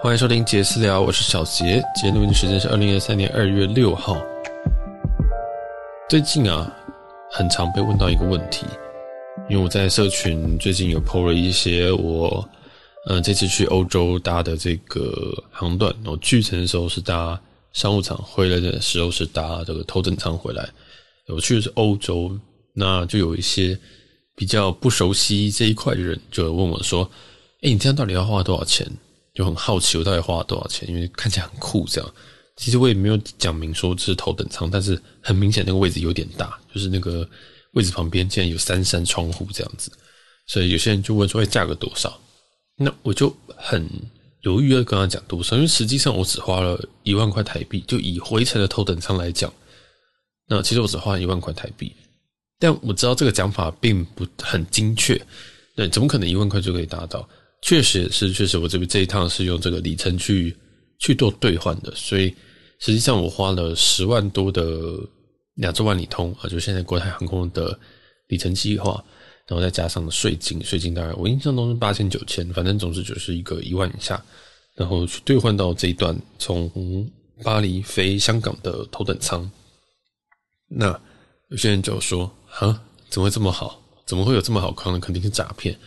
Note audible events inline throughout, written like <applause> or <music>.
欢迎收听杰私聊，我是小杰。今天录音时间是二零二三年二月六号。最近啊，很常被问到一个问题，因为我在社群最近有 po 了一些我，嗯，这次去欧洲搭的这个航段，我去程的时候是搭商务舱，回来的时候是搭这个头等舱回来。我去的是欧洲，那就有一些。比较不熟悉这一块的人就问我说：“哎，你这样到底要花多少钱？”就很好奇我到底花了多少钱，因为看起来很酷。这样，其实我也没有讲明说是头等舱，但是很明显那个位置有点大，就是那个位置旁边竟然有三扇窗户这样子，所以有些人就问说：“哎，价格多少？”那我就很犹豫的跟他讲多少，因为实际上我只花了一万块台币，就以回程的头等舱来讲，那其实我只花了一万块台币。但我知道这个讲法并不很精确，对，怎么可能一万块就可以达到？确实是，确实我这边这一趟是用这个里程去去做兑换的，所以实际上我花了十万多的亚洲万里通啊，就现在国泰航空的里程计划，然后再加上税金，税金当然我印象中是八千九千，反正总之就是一个一万以下，然后去兑换到这一段从巴黎飞香港的头等舱，那有些人就说。啊，怎么会这么好？怎么会有这么好康的？肯定是诈骗。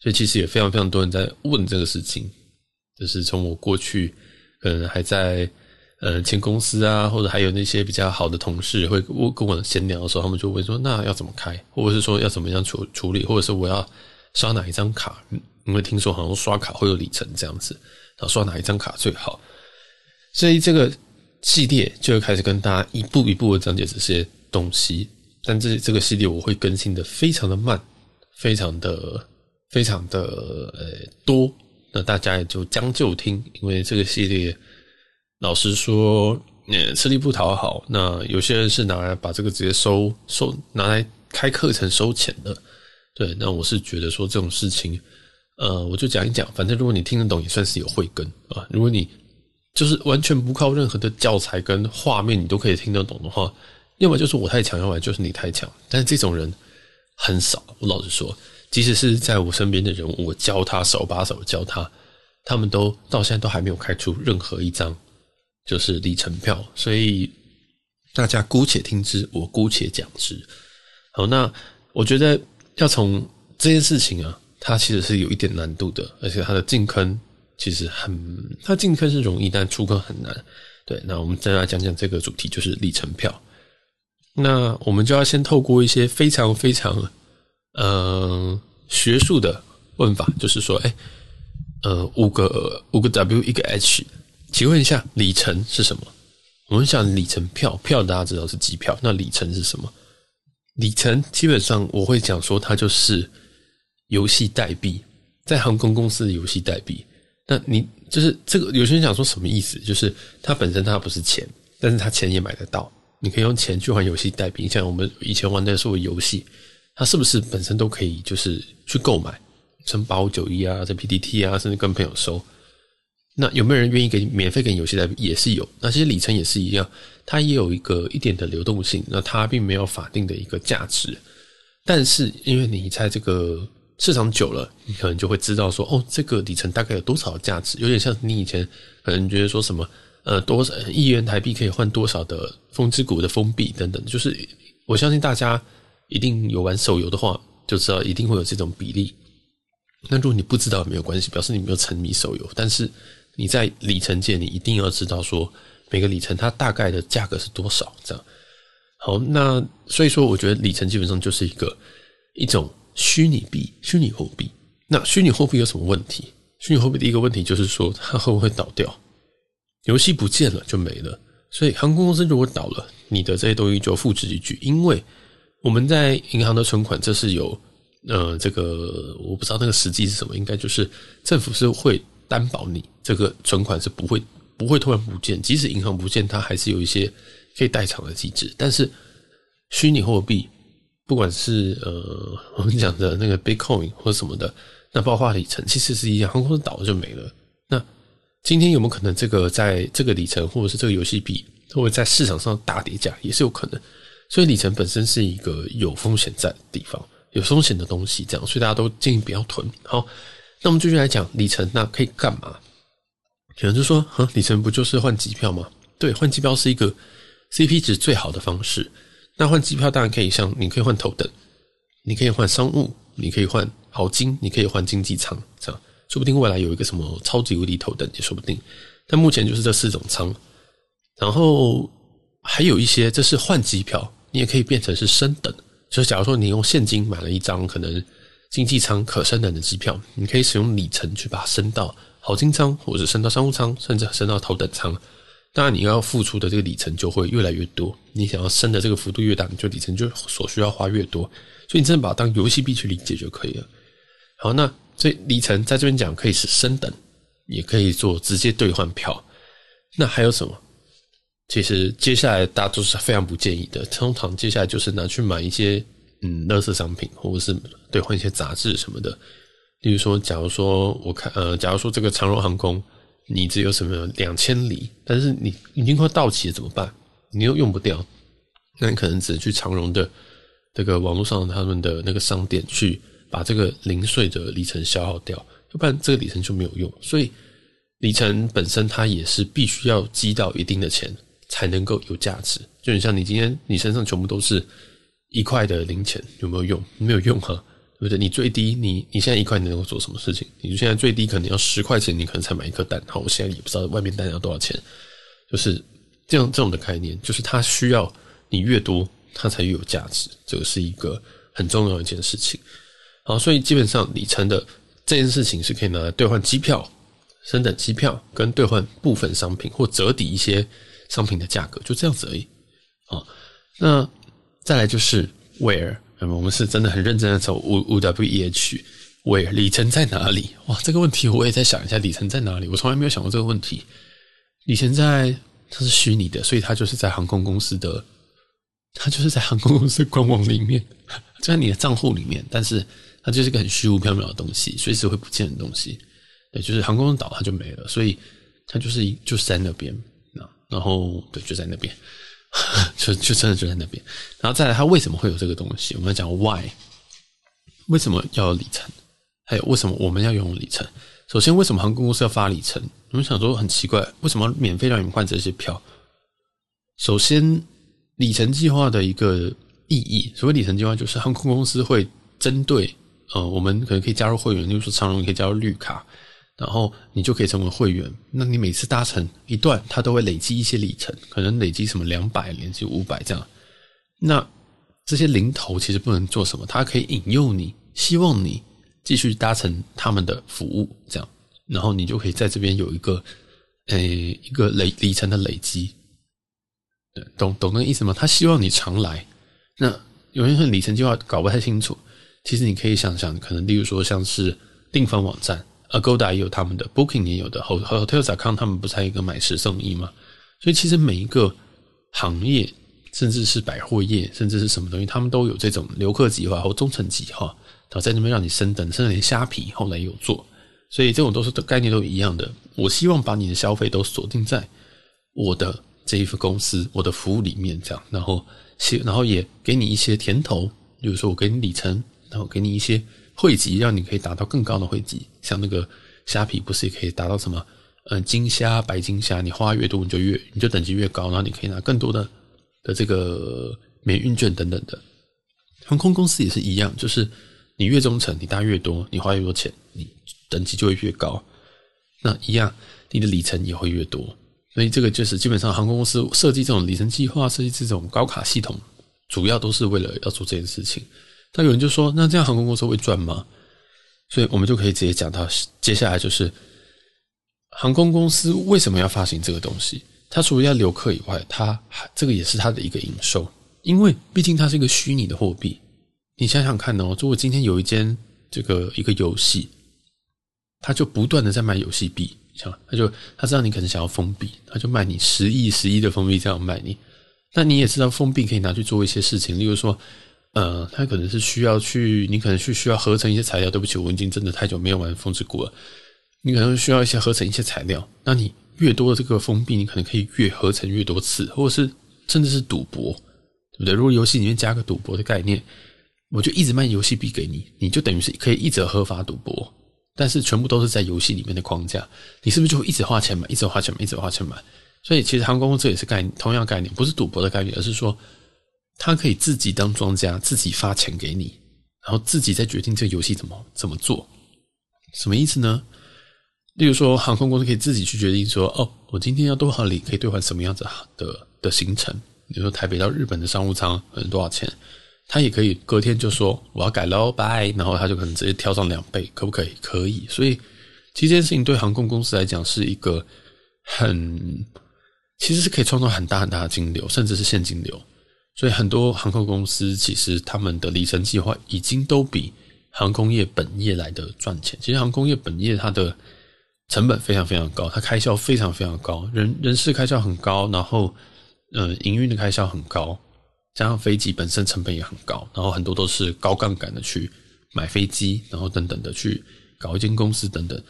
所以其实也非常非常多人在问这个事情。就是从我过去，可能还在呃前公司啊，或者还有那些比较好的同事会跟我跟我闲聊的时候，他们就会说：“那要怎么开？或者是说要怎么样处处理？或者是我要刷哪一张卡？因为听说好像刷卡会有里程这样子，然后刷哪一张卡最好？”所以这个系列就会开始跟大家一步一步的讲解这些东西。但这这个系列我会更新的非常的慢，非常的非常的呃多，那大家也就将就听，因为这个系列老实说，呃吃力不讨好。那有些人是拿来把这个直接收收拿来开课程收钱的，对。那我是觉得说这种事情，呃，我就讲一讲，反正如果你听得懂，也算是有慧根啊。如果你就是完全不靠任何的教材跟画面，你都可以听得懂的话。要么就是我太强，要么就是你太强。但是这种人很少。我老实说，即使是在我身边的人，我教他手把手教他，他们都到现在都还没有开出任何一张就是里程票。所以大家姑且听之，我姑且讲之。好，那我觉得要从这件事情啊，它其实是有一点难度的，而且它的进坑其实很，它进坑是容易，但出坑很难。对，那我们再来讲讲这个主题，就是里程票。那我们就要先透过一些非常非常，呃，学术的问法，就是说，哎，呃，五个五个 W 一个 H，请问一下，里程是什么？我们想里程票，票大家知道是机票，那里程是什么？里程基本上我会讲说，它就是游戏代币，在航空公司的游戏代币。那你就是这个，有些人讲说什么意思？就是它本身它不是钱，但是它钱也买得到。你可以用钱去换游戏代币，像我们以前玩的所有游戏，它是不是本身都可以就是去购买，像八五九一啊，这 PDT 啊，甚至跟朋友收。那有没有人愿意给免费给你游戏代？也是有。那其实里程也是一样，它也有一个一点的流动性，那它并没有法定的一个价值。但是因为你在这个市场久了，你可能就会知道说，哦，这个里程大概有多少价值，有点像你以前可能觉得说什么。呃，多少一元台币可以换多少的风之谷的封闭等等，就是我相信大家一定有玩手游的话，就知道一定会有这种比例。那如果你不知道也没有关系，表示你没有沉迷手游。但是你在里程界，你一定要知道说每个里程它大概的价格是多少。这样好，那所以说，我觉得里程基本上就是一个一种虚拟币、虚拟货币。那虚拟货币有什么问题？虚拟货币第一个问题就是说，它会不会倒掉？游戏不见了就没了，所以航空公司如果倒了，你的这些东西就付之一炬。因为我们在银行的存款，这是有呃这个我不知道那个实际是什么，应该就是政府是会担保你这个存款是不会不会突然不见，即使银行不见，它还是有一些可以代偿的机制。但是虚拟货币，不管是呃 <laughs> 我们讲的那个 Bitcoin 或什么的，那爆发里程，其实是一样，航空公司倒了就没了。那今天有没有可能这个在这个里程或者是这个游戏币会不会在市场上大跌价，也是有可能。所以里程本身是一个有风险在的地方，有风险的东西，这样，所以大家都建议不要囤。好，那我们继续来讲里程，那可以干嘛？可能就说，哈，里程不就是换机票吗？对，换机票是一个 CP 值最好的方式。那换机票当然可以像，你可以换头等，你可以换商务，你可以换豪金，你可以换经济舱，这样说不定未来有一个什么超级无敌头等也说不定。但目前就是这四种舱，然后还有一些，这是换机票，你也可以变成是升等。就是假如说你用现金买了一张可能经济舱可升等的机票，你可以使用里程去把它升到豪金舱，或者升到商务舱，甚至升到头等舱。当然，你要付出的这个里程就会越来越多。你想要升的这个幅度越大，你就里程就所需要花越多。所以你真的把它当游戏币去理解就可以了。好，那这里程在这边讲可以是升等，也可以做直接兑换票。那还有什么？其实接下来大家都是非常不建议的。通常接下来就是拿去买一些嗯，垃圾商品，或者是兑换一些杂志什么的。例如说，假如说我看呃，假如说这个长荣航空。你只有什么两千里，但是你已经快到期了，怎么办？你又用不掉，那你可能只能去长荣的这个网络上他们的那个商店去把这个零碎的里程消耗掉，要不然这个里程就没有用。所以里程本身它也是必须要积到一定的钱才能够有价值。就很像你今天你身上全部都是一块的零钱，有没有用？没有用哈。对不对？你最低，你你现在一块你能够做什么事情？你现在最低可能要十块钱，你可能才买一颗蛋。好，我现在也不知道外面蛋要多少钱，就是这样这种的概念，就是它需要你越多，它才越有价值。这个是一个很重要的一件事情。好，所以基本上里程的这件事情是可以拿来兑换机票、升等机票，跟兑换部分商品或折抵一些商品的价格，就这样子而已。哦，那再来就是 where。我们是真的很认真的走 U U W E H，Where 里程在哪里？哇，这个问题我也在想一下，里程在哪里？我从来没有想过这个问题。里程在它是虚拟的，所以它就是在航空公司的，它就是在航空公司官网里面，<laughs> 在你的账户里面，但是它就是个很虚无缥缈的东西，随时会不见的东西。对，就是航空公司倒它就没了，所以它就是一就是在那边，然后对，就在那边。<laughs> 就就真的就在那边，然后再来，他为什么会有这个东西？我们要讲 why，为什么要有里程？还有为什么我们要用里程？首先，为什么航空公司要发里程？我们想说很奇怪，为什么免费让你们换这些票？首先，里程计划的一个意义，所谓里程计划，就是航空公司会针对呃，我们可能可以加入会员，例如说长荣可以加入绿卡。然后你就可以成为会员。那你每次搭乘一段，它都会累积一些里程，可能累积什么两百，累积五百这样。那这些零头其实不能做什么，它可以引诱你，希望你继续搭乘他们的服务，这样，然后你就可以在这边有一个，诶，一个累里程的累积。对，懂懂那个意思吗？他希望你常来。那有些人里程计划搞不太清楚，其实你可以想想，可能例如说像是订房网站。Agoda 也有他们的，Booking 也有的，Hotels.com 他们不是还有一个买十送一吗？所以其实每一个行业，甚至是百货业，甚至是什么东西，他们都有这种留客计划或忠诚计划，然后在那边让你升等，甚至连虾皮后来有做，所以这种都是概念都一样的。我希望把你的消费都锁定在我的这一份公司、我的服务里面，这样，然后然后也给你一些甜头，比如说我给你里程，然后给你一些。汇集让你可以达到更高的汇集，像那个虾皮不是也可以达到什么？嗯，金虾、白金虾，你花越多你就越你就等级越高，然后你可以拿更多的的这个免运券等等的。航空公司也是一样，就是你越忠诚，你搭越多，你花越多钱，你等级就会越高。那一样，你的里程也会越多。所以这个就是基本上航空公司设计这种里程计划，设计这种高卡系统，主要都是为了要做这件事情。那有人就说：“那这样航空公司会赚吗？”所以我们就可以直接讲到接下来就是航空公司为什么要发行这个东西？它除了要留客以外，它还这个也是它的一个营收，因为毕竟它是一个虚拟的货币。你想想看哦，如果今天有一间这个一个游戏，它就不断的在卖游戏币，像他就他知道你可能想要封币，他就卖你十亿十亿的封币这样卖你。那你也知道封币可以拿去做一些事情，例如说。呃，它可能是需要去，你可能去需要合成一些材料。对不起，我已经真的太久没有玩风之谷了。你可能需要一些合成一些材料，那你越多的这个封闭，你可能可以越合成越多次，或者是甚至是赌博，对不对？如果游戏里面加个赌博的概念，我就一直卖游戏币给你，你就等于是可以一直合法赌博。但是全部都是在游戏里面的框架，你是不是就会一直花钱买，一直花钱买，一直花钱买？所以其实航空公司也是概念，同样概念，不是赌博的概念，而是说他可以自己当庄家，自己发钱给你，然后自己再决定这个游戏怎么怎么做。什么意思呢？例如说，航空公司可以自己去决定说，哦，我今天要多少里可以兑换什么样子的的行程？比如说台北到日本的商务舱，可能，多少钱？他也可以隔天就说我要改喽，拜，然后他就可能直接跳上两倍，可不可以？可以。所以，其实这件事情对航空公司来讲是一个很。其实是可以创造很大很大的金流，甚至是现金流。所以很多航空公司其实他们的里程计划已经都比航空业本业来的赚钱。其实航空业本业它的成本非常非常高，它开销非常非常高，人人事开销很高，然后呃营运的开销很高，加上飞机本身成本也很高，然后很多都是高杠杆的去买飞机，然后等等的去搞一间公司等等。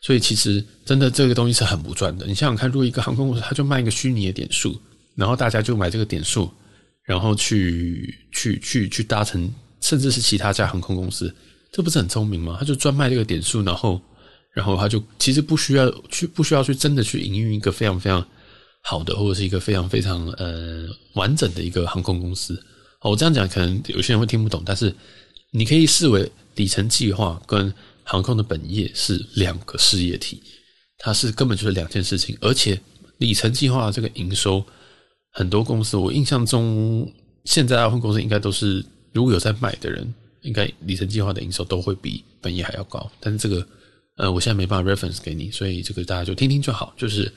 所以其实真的这个东西是很不赚的。你想想看，如果一个航空公司，它就卖一个虚拟的点数，然后大家就买这个点数，然后去去去去搭乘，甚至是其他家航空公司，这不是很聪明吗？他就专卖这个点数，然后然后他就其实不需要去不需要去真的去营运一个非常非常好的，或者是一个非常非常呃完整的一个航空公司。我这样讲可能有些人会听不懂，但是你可以视为里程计划跟。航空的本业是两个事业体，它是根本就是两件事情，而且里程计划这个营收，很多公司我印象中，现在大部分公司应该都是如果有在买的人，应该里程计划的营收都会比本业还要高。但是这个，呃，我现在没办法 reference 给你，所以这个大家就听听就好。就是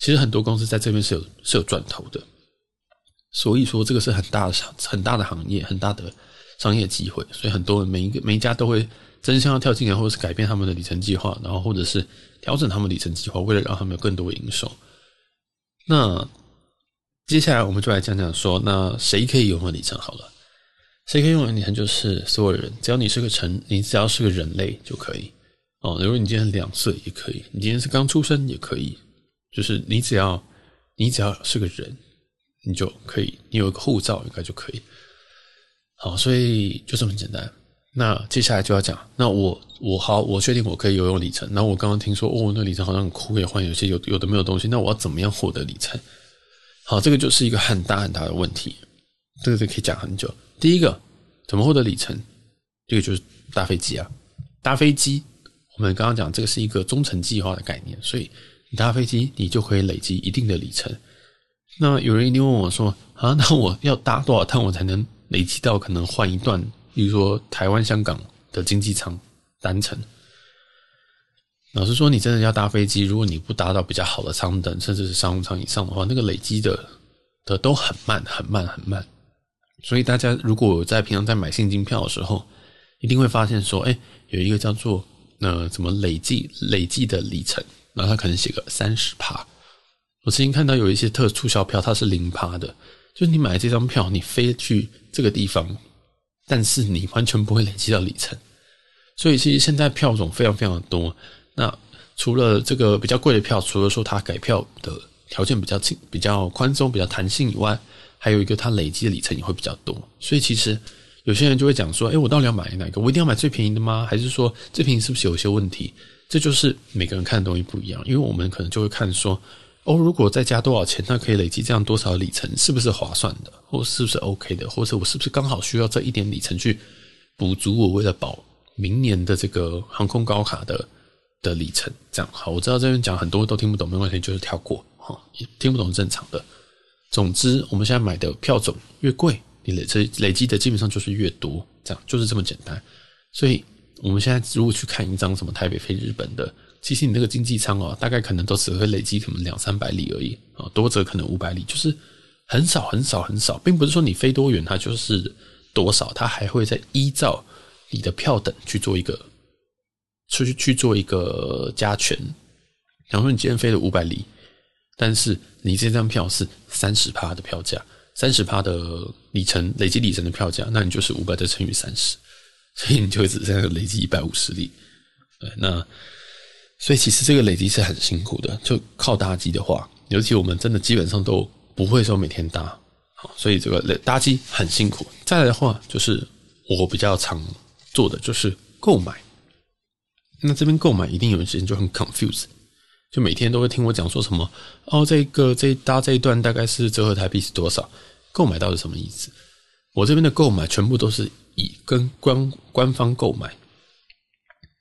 其实很多公司在这边是有是有赚头的，所以说这个是很大的很大的行业，很大的商业机会，所以很多人每一个每一家都会。争相要跳进来，或者是改变他们的里程计划，然后或者是调整他们里程计划，为了让他们有更多营收。那接下来我们就来讲讲说，那谁可以拥有里程？好了，谁可以拥有里程？就是所有人，只要你是个成，你只要是个人类就可以哦。如果你今天两岁也可以，你今天是刚出生也可以，就是你只要你只要是个人，你就可以，你有一个护照应该就可以。好，所以就这么简单。那接下来就要讲，那我我好，我确定我可以拥有里程。那我刚刚听说，哦，那里程好像很酷，可以换有些有有的没有东西。那我要怎么样获得里程？好，这个就是一个很大很大的问题，这个就可以讲很久。第一个，怎么获得里程？这个就是搭飞机啊，搭飞机。我们刚刚讲这个是一个中程计划的概念，所以你搭飞机，你就可以累积一定的里程。那有人一定问我说，啊，那我要搭多少趟我才能累积到可能换一段？比如说台湾、香港的经济舱单程，老实说，你真的要搭飞机，如果你不搭到比较好的舱等，甚至是商务舱以上的话，那个累积的的都很慢、很慢、很慢。所以大家如果在平常在买现金票的时候，一定会发现说，哎，有一个叫做呃怎么累计累计的里程，然后他可能写个三十趴。我曾经看到有一些特促销票，它是零趴的，就是你买这张票，你飞去这个地方。但是你完全不会累积到里程，所以其实现在票种非常非常的多。那除了这个比较贵的票，除了说它改票的条件比较轻、比较宽松、比较弹性以外，还有一个它累积的里程也会比较多。所以其实有些人就会讲说：“哎，我到底要买哪个？我一定要买最便宜的吗？还是说最便宜是不是有些问题？”这就是每个人看的东西不一样，因为我们可能就会看说。哦，如果再加多少钱，那可以累积这样多少里程，是不是划算的，或是不是 OK 的，或者我是不是刚好需要这一点里程去补足我为了保明年的这个航空高卡的的里程？这样好，我知道这边讲很多都听不懂，没关系，就是跳过哈，听不懂是正常的。总之，我们现在买的票种越贵，你累积累积的基本上就是越多，这样就是这么简单。所以我们现在如果去看一张什么台北飞日本的。其实你那个经济舱哦，大概可能都只会累积可能两三百里而已啊，多则可能五百里，就是很少很少很少，并不是说你飞多远它就是多少，它还会再依照你的票等去做一个出去去做一个加权。假如说你今天飞了五百里，但是你这张票是三十趴的票价，三十趴的里程累积里程的票价，那你就是五百再乘以三十，所以你就只剩下累积一百五十里。对，那。所以其实这个累积是很辛苦的，就靠搭机的话，尤其我们真的基本上都不会说每天搭，好，所以这个搭机很辛苦。再来的话，就是我比较常做的就是购买。那这边购买一定有些人就很 confuse，就每天都会听我讲说什么哦，这个这一搭这一段大概是折合台币是多少？购买到底什么意思？我这边的购买全部都是以跟官官方购买，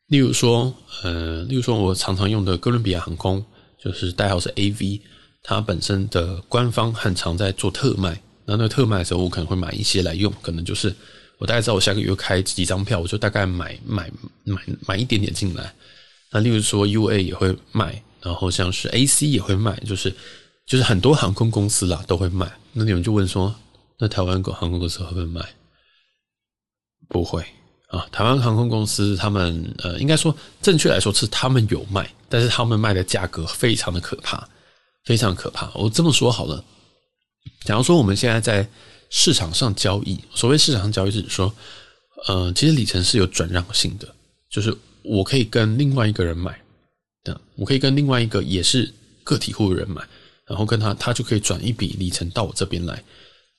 例如说，呃，例如说我常常用的哥伦比亚航空，就是代号是 AV，它本身的官方很常在做特卖，那那特卖的时候，我可能会买一些来用，可能就是。我大概知道我下个月开几张票，我就大概买买买买一点点进来。那例如说 UA 也会卖，然后像是 AC 也会卖，就是就是很多航空公司啦都会卖。那你们就问说，那台湾航空公司会不会卖？不会啊，台湾航空公司他们呃，应该说正确来说是他们有卖，但是他们卖的价格非常的可怕，非常可怕。我这么说好了，假如说我们现在在。市场上交易，所谓市场上交易是指说，呃，其实里程是有转让性的，就是我可以跟另外一个人买，的，我可以跟另外一个也是个体户的人买，然后跟他，他就可以转一笔里程到我这边来。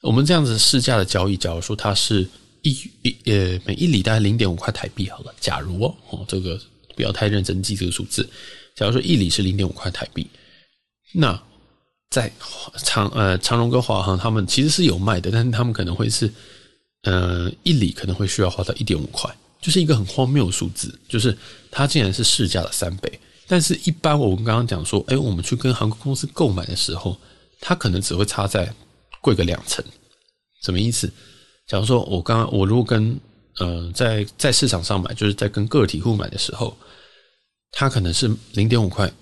我们这样子市价的交易，假如说它是一一呃每一里大概零点五块台币好了，假如哦，哦这个不要太认真记这个数字，假如说一里是零点五块台币，那。在长呃长荣跟华航，他们其实是有卖的，但是他们可能会是呃一里可能会需要花到一点五块，就是一个很荒谬的数字，就是它竟然是市价的三倍。但是，一般我们刚刚讲说，哎，我们去跟航空公司购买的时候，它可能只会差在贵个两成。什么意思？假如说我刚刚我如果跟呃在在市场上买，就是在跟个体户买的时候，它可能是零点五块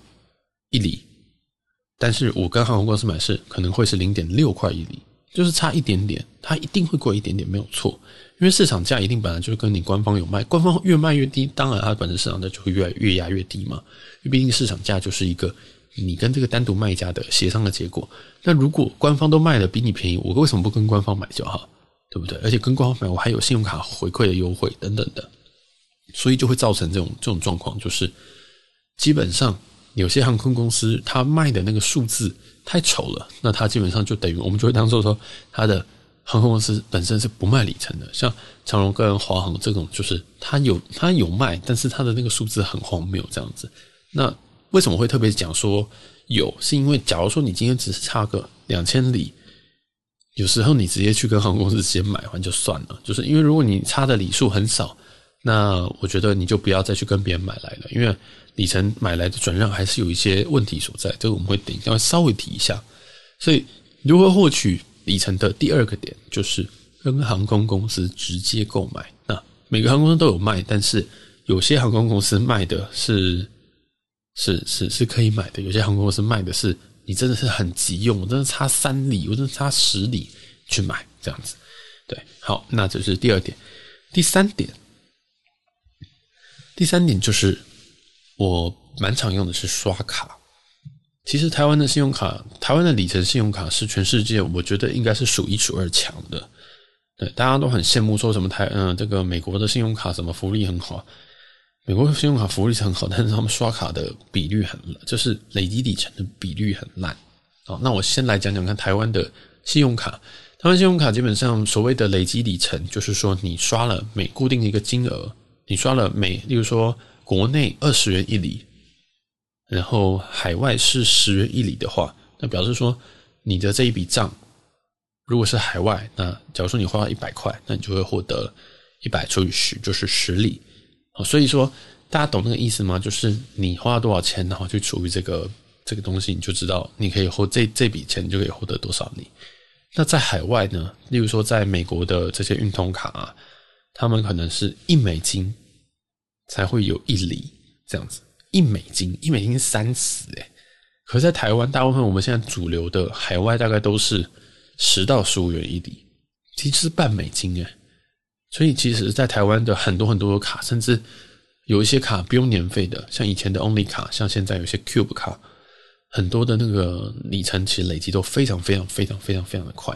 一里。但是我跟航空公司买是可能会是零点六块一里，就是差一点点，它一定会贵一点点，没有错。因为市场价一定本来就是跟你官方有卖，官方越卖越低，当然它本身市场价就会越来越压越低嘛。因为毕竟市场价就是一个你跟这个单独卖家的协商的结果。那如果官方都卖的比你便宜，我为什么不跟官方买就好？对不对？而且跟官方买，我还有信用卡回馈的优惠等等的，所以就会造成这种这种状况，就是基本上。有些航空公司，它卖的那个数字太丑了，那它基本上就等于我们就会当做说，它的航空公司本身是不卖里程的。像长荣跟华航这种，就是它有它有卖，但是它的那个数字很荒谬这样子。那为什么会特别讲说有？是因为假如说你今天只是差个两千里，有时候你直接去跟航空公司直接买完就算了，就是因为如果你差的里数很少，那我觉得你就不要再去跟别人买来了，因为。里程买来的转让还是有一些问题所在，这个我们会等一下稍微提一下。所以，如何获取里程的第二个点就是跟航空公司直接购买。那每个航空公司都有卖，但是有些航空公司卖的是是是是可以买的，有些航空公司卖的是你真的是很急用，我真的差三里，我真的差十里去买这样子。对，好，那这是第二点。第三点，第三点就是。我蛮常用的是刷卡。其实台湾的信用卡，台湾的里程信用卡是全世界我觉得应该是数一数二强的。对，大家都很羡慕说什么台嗯、这个美国的信用卡什么福利很好，美国的信用卡福利是很好，但是他们刷卡的比率很，就是累积里程的比率很烂。好，那我先来讲讲看台湾的信用卡。台湾信用卡基本上所谓的累积里程，就是说你刷了每固定的一个金额，你刷了每，例如说。国内二十元一里，然后海外是十元一里的话，那表示说你的这一笔账，如果是海外，那假如说你花了一百块，那你就会获得一百除以十，就是十里。所以说大家懂那个意思吗？就是你花了多少钱，然后去除以这个这个东西，你就知道你可以获这这笔钱，你就可以获得多少里。那在海外呢？例如说在美国的这些运通卡啊，他们可能是一美金。才会有一里这样子，一美金，一美金三十诶，可是在台湾，大部分我们现在主流的海外大概都是十到十五元一里，其实是半美金诶。所以其实，在台湾的很多很多的卡，甚至有一些卡不用年费的，像以前的 Only 卡，像现在有些 Cube 卡，很多的那个里程其实累积都非常非常非常非常非常的快。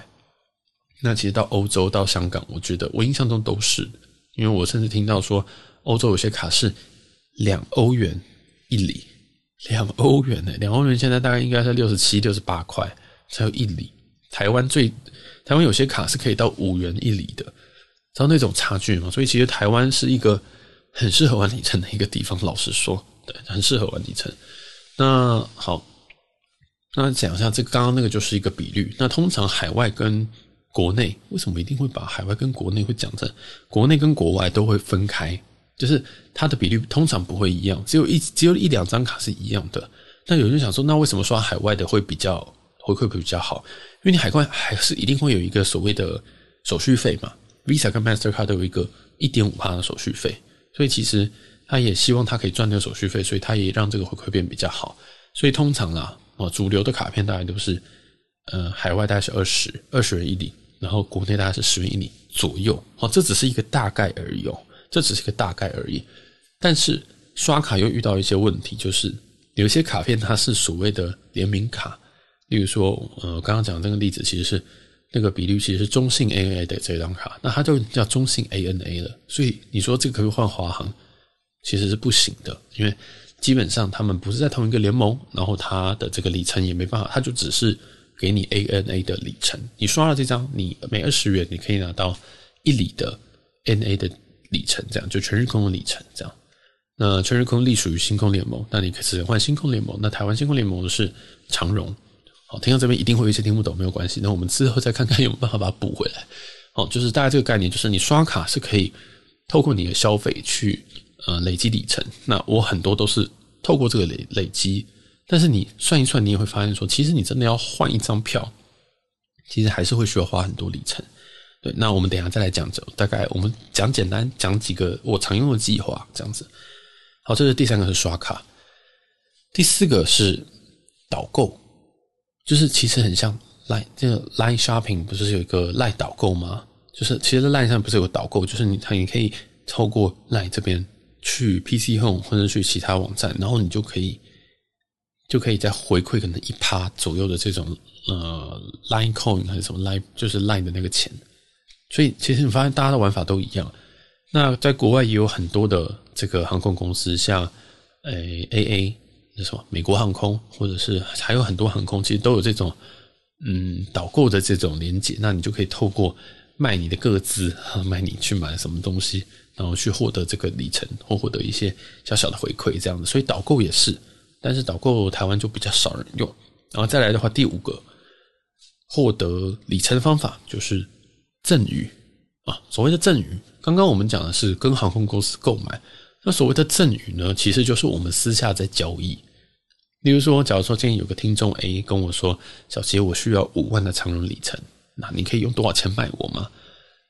那其实到欧洲到香港，我觉得我印象中都是，因为我甚至听到说。欧洲有些卡是两欧元一里，两欧元呢？两欧元现在大概应该是六十七、六十八块才有一里。台湾最台湾有些卡是可以到五元一里的，知道那种差距吗？所以其实台湾是一个很适合玩里程的一个地方。老实说，对，很适合玩里程。那好，那讲一下这刚刚那个就是一个比率。那通常海外跟国内为什么一定会把海外跟国内会讲成国内跟国外都会分开？就是它的比率通常不会一样，只有一只有一两张卡是一样的。那有人想说，那为什么刷海外的会比较回馈会比较好？因为你海外还是一定会有一个所谓的手续费嘛，Visa 跟 Mastercard 都有一个一点五趴的手续费，所以其实他也希望他可以赚那个手续费，所以他也让这个回馈变比较好。所以通常啦，哦，主流的卡片大概都是，呃，海外大概是二十二十元一里，然后国内大概是十元一里左右。哦，这只是一个大概而已哦，这只是个大概而已。但是刷卡又遇到一些问题，就是。有些卡片它是所谓的联名卡，例如说，呃，刚刚讲的那个例子，其实是那个比率其实是中信 ANA 的这张卡，那它就叫中信 ANA 了。所以你说这个可以换华航？其实是不行的，因为基本上他们不是在同一个联盟，然后它的这个里程也没办法，它就只是给你 ANA 的里程。你刷了这张，你每二十元你可以拿到一里的 N A 的里程，这样就全日空的里程这样。那全日空隶属于星空联盟，那你可以换星空联盟。那台湾星空联盟是长荣。好，听到这边一定会有一些听不懂，没有关系。那我们之后再看看有没有办法把它补回来。好，就是大概这个概念，就是你刷卡是可以透过你的消费去呃累积里程。那我很多都是透过这个累累积，但是你算一算，你也会发现说，其实你真的要换一张票，其实还是会需要花很多里程。对，那我们等下再来讲，就大概我们讲简单讲几个我常用的计划这样子。好，这是第三个是刷卡，第四个是导购，就是其实很像 Line 这个 Line Shopping 不是有一个 Line 导购吗？就是其实 Line 上不是有导购，就是你它你可以透过 Line 这边去 PC Home 或者去其他网站，然后你就可以就可以再回馈可能一趴左右的这种呃 Line Coin 还是什么 Line 就是 Line 的那个钱，所以其实你发现大家的玩法都一样。那在国外也有很多的这个航空公司，像诶 AA 那什么美国航空，或者是还有很多航空，其实都有这种嗯导购的这种连接。那你就可以透过卖你的个资，卖你去买什么东西，然后去获得这个里程或获得一些小小的回馈这样子。所以导购也是，但是导购台湾就比较少人用。然后再来的话，第五个获得里程的方法就是赠与。啊，所谓的赠与，刚刚我们讲的是跟航空公司购买，那所谓的赠与呢，其实就是我们私下在交易。例如说，假如说今天有个听众 A 跟我说：“小杰，我需要五万的长荣里程，那你可以用多少钱买我吗？”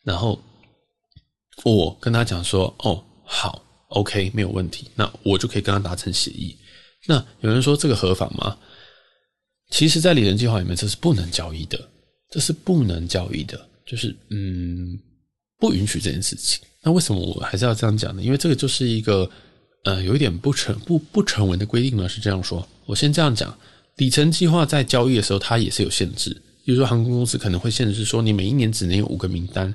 然后我跟他讲说：“哦，好，OK，没有问题。”那我就可以跟他达成协议。那有人说这个合法吗？其实，在里程计划里面，这是不能交易的，这是不能交易的，就是嗯。不允许这件事情。那为什么我还是要这样讲呢？因为这个就是一个呃，有一点不成不不成文的规定呢。是这样说，我先这样讲：里程计划在交易的时候，它也是有限制。比如说，航空公司可能会限制说，你每一年只能有五个名单，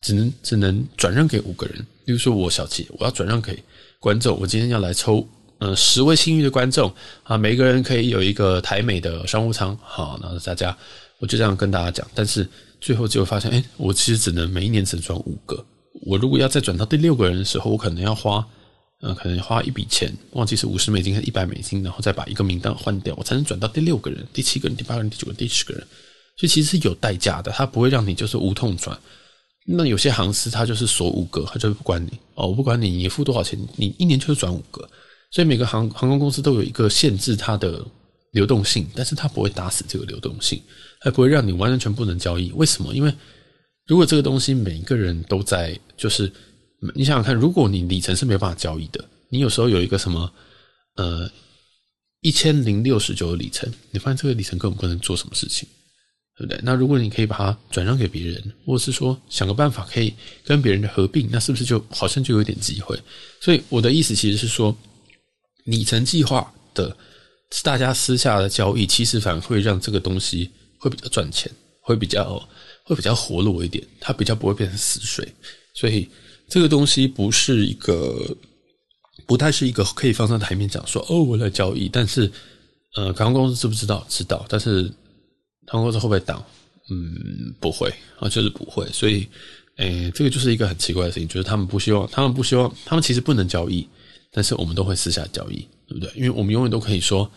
只能只能转让给五个人。比如说，我小杰，我要转让给观众，我今天要来抽呃十位幸运的观众啊，每个人可以有一个台美的商务舱。好，那大家我就这样跟大家讲，但是。最后就会发现，哎，我其实只能每一年只转五个。我如果要再转到第六个人的时候，我可能要花，呃，可能花一笔钱，忘记是五十美金还是一百美金，然后再把一个名单换掉，我才能转到第六个人、第七个人、第八个人、第九个、第十个人。所以其实是有代价的，它不会让你就是无痛转。那有些航司它就是锁五个，它就不管你哦，我不管你，你付多少钱，你一年就是转五个。所以每个航航空公司都有一个限制它的流动性，但是它不会打死这个流动性。它不会让你完全不能交易，为什么？因为如果这个东西每一个人都在，就是你想想看，如果你里程是没有办法交易的，你有时候有一个什么呃一千零六十九的里程，你发现这个里程根本不能做什么事情，对不对？那如果你可以把它转让给别人，或者是说想个办法可以跟别人合并，那是不是就好像就有点机会？所以我的意思其实是说，里程计划的大家私下的交易，其实反而会让这个东西。会比较赚钱，会比较会比较活络一点，它比较不会变成死水，所以这个东西不是一个，不太是一个可以放上台面讲说哦，我来交易，但是呃，航空公司知不知道？知道，但是航空公司会不会挡？嗯，不会啊，就是不会，所以诶，这个就是一个很奇怪的事情，就是他们不希望，他们不希望，他们其实不能交易，但是我们都会私下交易，对不对？因为我们永远都可以说，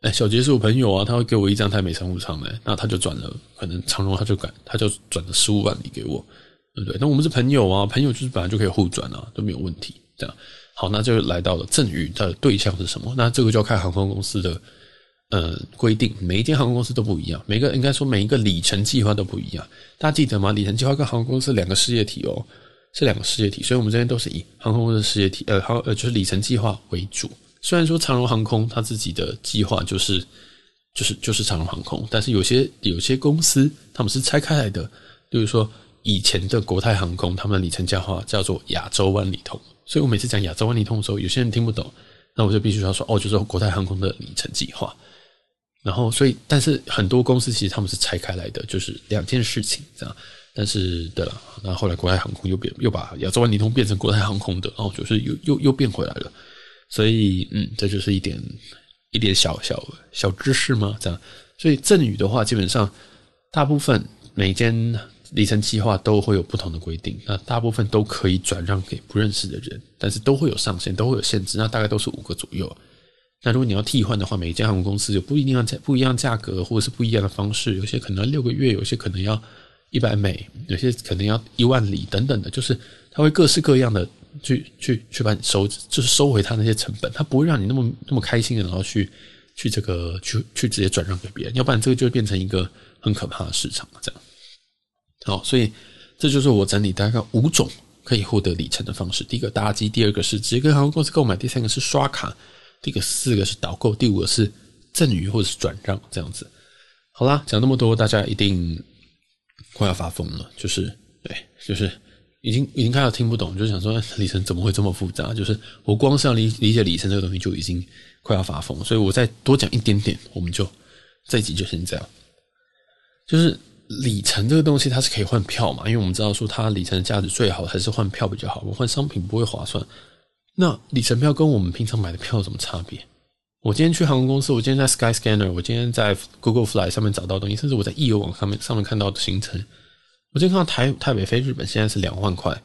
哎，小杰是我朋友啊，他会给我一张台美商务舱的，那他就转了，可能长荣他就敢，他就转了十五万里给我，对不对？那我们是朋友啊，朋友就是本来就可以互转啊，都没有问题，这样。好，那就来到了赠与的对象是什么？那这个就要看航空公司的。呃，规定每一间航空公司都不一样，每个应该说每一个里程计划都不一样。大家记得吗？里程计划跟航空公司两个事业体哦，是两个事业体，所以我们这边都是以航空公司事业体呃航呃就是里程计划为主。虽然说长荣航空它自己的计划就是就是就是长荣航空，但是有些有些公司他们是拆开来的，比如说以前的国泰航空，他们的里程计划叫做亚洲万里通，所以我每次讲亚洲万里通的时候，有些人听不懂，那我就必须要说哦，就是国泰航空的里程计划。然后，所以，但是很多公司其实他们是拆开来的，就是两件事情这样。但是，对了，那后来国泰航空又变，又把亚洲万里通变成国泰航空的，然后就是又又又变回来了。所以，嗯，这就是一点一点小小小知识吗？这样。所以赠与的话，基本上大部分每间里程计划都会有不同的规定，那大部分都可以转让给不认识的人，但是都会有上限，都会有限制，那大概都是五个左右。那如果你要替换的话，每一家航空公司有不一定要价不一样价格，或者是不一样的方式，有些可能要六个月，有些可能要一百美，有些可能要一万里等等的，就是它会各式各样的去去去把你收，就是收回他那些成本，他不会让你那么那么开心的，然后去去这个去去直接转让给别人，要不然这个就会变成一个很可怕的市场这样。好，所以这就是我整理大概五种可以获得里程的方式：第一个搭机，第二个是直接跟航空公司购买，第三个是刷卡。第个四个是导购，第五个是赠与或者是转让这样子。好啦，讲那么多，大家一定快要发疯了。就是对，就是已经已经开始听不懂，就想说里程怎么会这么复杂？就是我光是要理理解里程这个东西就已经快要发疯，所以我再多讲一点点，我们就这一集就先这样。就是里程这个东西它是可以换票嘛？因为我们知道说它里程的价值最好还是换票比较好，我换商品不会划算。那里程票跟我们平常买的票有什么差别？我今天去航空公司，我今天在 Skyscanner，我今天在 Google Fly 上面找到东西，甚至我在易游网上面上面看到的行程，我今天看到台台北飞日本现在是两万块。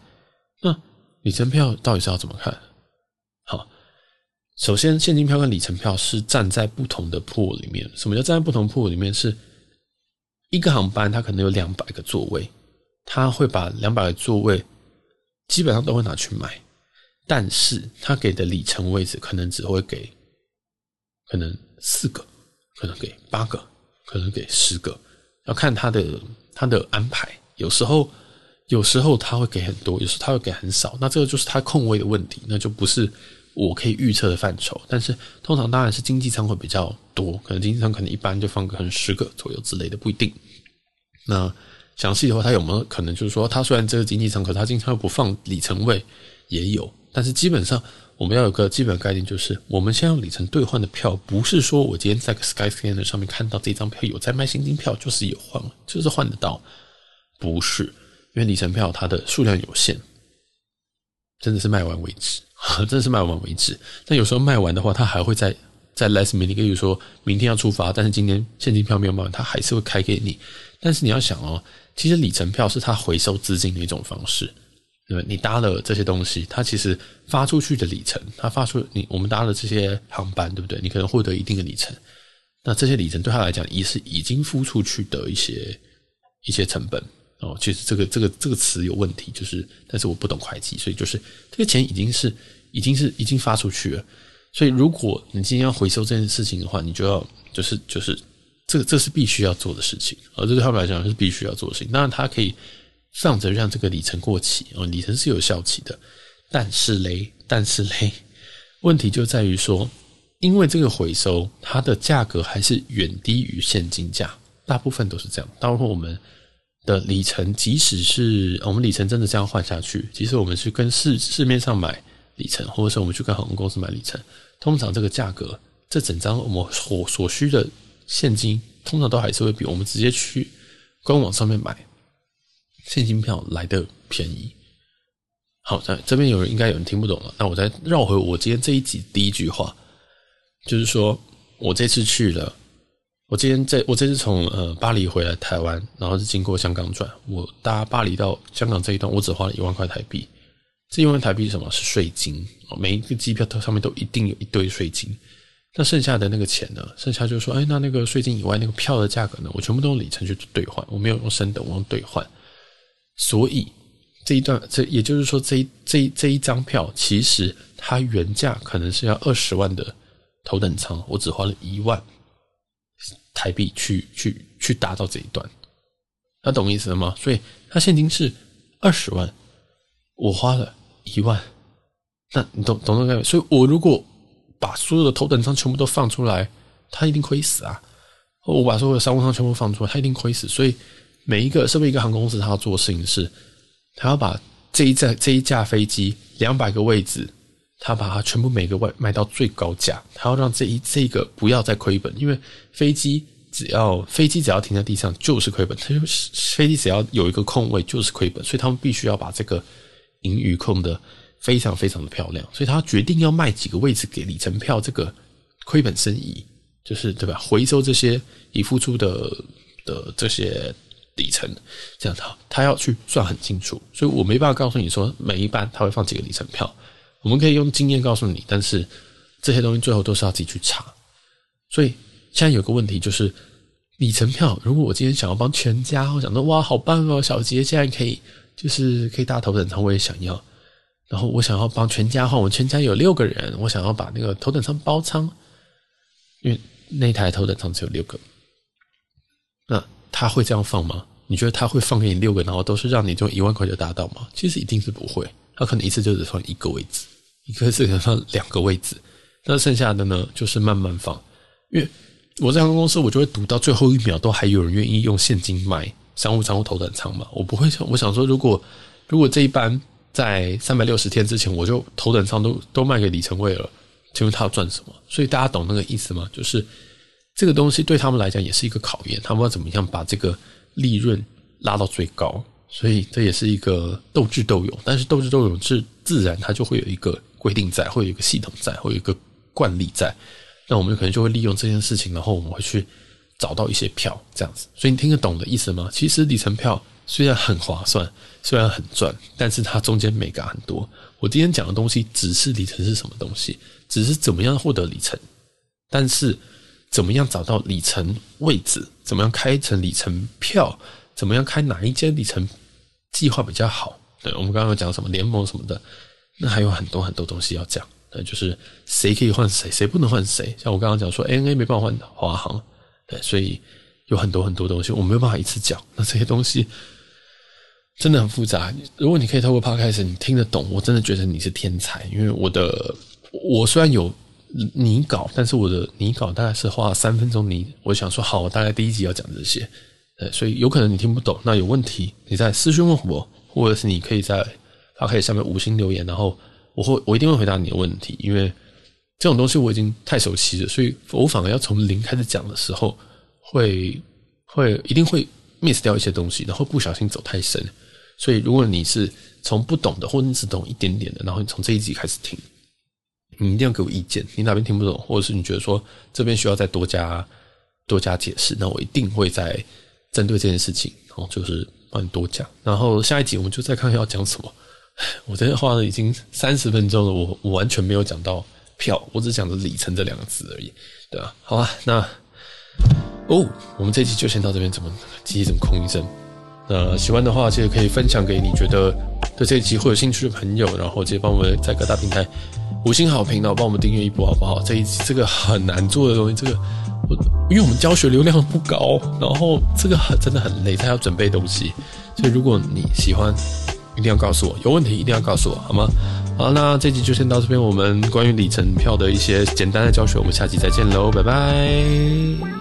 那里程票到底是要怎么看？好，首先现金票跟里程票是站在不同的 pool 里面。什么叫站在不同 pool 里面？是一个航班它可能有两百个座位，他会把两百个座位基本上都会拿去买。但是他给的里程位置可能只会给，可能四个，可能给八个，可能给十个，要看他的他的安排。有时候有时候他会给很多，有时候他会给很少。那这个就是他空位的问题，那就不是我可以预测的范畴。但是通常当然是经济舱会比较多，可能经济舱可能一般就放个可能十个左右之类的，不一定。那详细的话，他有没有可能就是说，他虽然这个经济舱，可是他经常又不放里程位，也有。但是基本上，我们要有个基本概念，就是我们先用里程兑换的票，不是说我今天在 Skyscanner 上面看到这张票有在卖现金票，就是有换，就是换得到，不是，因为里程票它的数量有限，真的是卖完为止，<laughs> 真的是卖完为止。但有时候卖完的话，它还会再再 last minute，比如说明天要出发，但是今天现金票没有卖完，它还是会开给你。但是你要想哦，其实里程票是它回收资金的一种方式。对，你搭了这些东西，它其实发出去的里程，它发出你我们搭了这些航班，对不对？你可能获得一定的里程，那这些里程对他来讲，也是已经付出去的一些一些成本哦。其实这个这个这个词有问题，就是但是我不懂会计，所以就是这个钱已经是已经是已经发出去了。所以如果你今天要回收这件事情的话，你就要就是就是这这是必须要做的事情，而这对他们来讲是必须要做的事情。当然，它可以。放着让这个里程过期哦，里程是有效期的，但是嘞，但是嘞，问题就在于说，因为这个回收它的价格还是远低于现金价，大部分都是这样。包括我们的里程，即使是我们里程真的这样换下去，即使我们去跟市市面上买里程，或者是我们去跟航空公司买里程，通常这个价格，这整张我们所所需的现金，通常都还是会比我们直接去官网上面买。现金票来的便宜，好，在这边有人应该有人听不懂了，那我再绕回我今天这一集第一句话，就是说我这次去了我今天在我这次从呃巴黎回来台湾，然后是经过香港转，我搭巴黎到香港这一段，我只花了一万块台币。这一万台币是什么？是税金。每一个机票它上面都一定有一堆税金。那剩下的那个钱呢？剩下就是说，哎，那那个税金以外，那个票的价格呢？我全部都用里程去兑换，我没有用升等，我用兑换。所以这一段，这也就是说，这一这一这一张票，其实它原价可能是要二十万的头等舱，我只花了一万台币去去去达到这一段。那懂意思了吗？所以他现金是二十万，我花了一万。那你懂懂那个概念？所以我如果把所有的头等舱全部都放出来，他一定亏死啊！我把所有的商务舱全部放出来，他一定亏死。所以每一个身为一个航空公司，他要做的事情是，他要把这一架这一架飞机两百个位置，他把它全部每个外卖到最高价，他要让这一这个不要再亏本，因为飞机只要飞机只要停在地上就是亏本，他就是飞机只要有一个空位就是亏本，所以他们必须要把这个盈余控的。非常非常的漂亮，所以他决定要卖几个位置给里程票这个亏本生意，就是对吧？回收这些已付出的的这些里程，这样他他要去算很清楚，所以我没办法告诉你说每一班他会放几个里程票，我们可以用经验告诉你，但是这些东西最后都是要自己去查。所以现在有个问题就是里程票，如果我今天想要帮全家，我想说哇，好棒哦，小杰现在可以就是可以搭头等舱，我也想要。然后我想要帮全家换，我全家有六个人，我想要把那个头等舱包舱，因为那台头等舱只有六个，那他会这样放吗？你觉得他会放给你六个，然后都是让你就一万块就达到吗？其实一定是不会，他可能一次就只放一个位置，一个是可能放两个位置，那剩下的呢就是慢慢放，因为我在航空公司，我就会赌到最后一秒都还有人愿意用现金买商务舱或头等舱嘛，我不会想，我想说如果如果这一班。在三百六十天之前，我就头等舱都都卖给里程位了，请问他要赚什么？所以大家懂那个意思吗？就是这个东西对他们来讲也是一个考验，他们要怎么样把这个利润拉到最高？所以这也是一个斗智斗勇，但是斗智斗勇是自然，它就会有一个规定在，会有一个系统在，会有一个惯例在。那我们可能就会利用这件事情，然后我们会去找到一些票这样子。所以你听得懂的意思吗？其实里程票。虽然很划算，虽然很赚，但是它中间眉角很多。我今天讲的东西只是里程是什么东西，只是怎么样获得里程，但是怎么样找到里程位置，怎么样开成里程票，怎么样开哪一间里程计划比较好？对，我们刚刚讲什么联盟什么的，那还有很多很多东西要讲。对，就是谁可以换谁，谁不能换谁。像我刚刚讲说，ANA 没办法换华航，对，所以有很多很多东西我没有办法一次讲。那这些东西。真的很复杂。如果你可以透过 Podcast，你听得懂，我真的觉得你是天才。因为我的，我虽然有拟稿，但是我的拟稿大概是花了三分钟拟。我想说，好，我大概第一集要讲这些，呃，所以有可能你听不懂。那有问题，你在私讯问我，或者是你可以在 Podcast 下面五星留言，然后我会我一定会回答你的问题。因为这种东西我已经太熟悉了，所以我反而要从零开始讲的时候，会会一定会 miss 掉一些东西，然后不小心走太深。所以，如果你是从不懂的，或者你只懂一点点的，然后你从这一集开始听，你一定要给我意见。你哪边听不懂，或者是你觉得说这边需要再多加多加解释，那我一定会再针对这件事情，然后就是帮你多讲。然后下一集我们就再看要讲什么。<laughs> 我这话呢已经三十分钟了，我我完全没有讲到票，我只讲了里程这两个字而已，对吧？好吧，那哦，我们这一集就先到这边，怎么机器怎么空一阵？那喜欢的话，其实可以分享给你觉得对这一期会有兴趣的朋友，然后直接帮我们在各大平台五星好评，然后帮我们订阅一波，好不好？这一期这个很难做的东西，这个我因为我们教学流量不高，然后这个很真的很累，他要准备东西，所以如果你喜欢，一定要告诉我，有问题一定要告诉我，好吗？好，那这集就先到这边，我们关于里程票的一些简单的教学，我们下集再见喽，拜拜。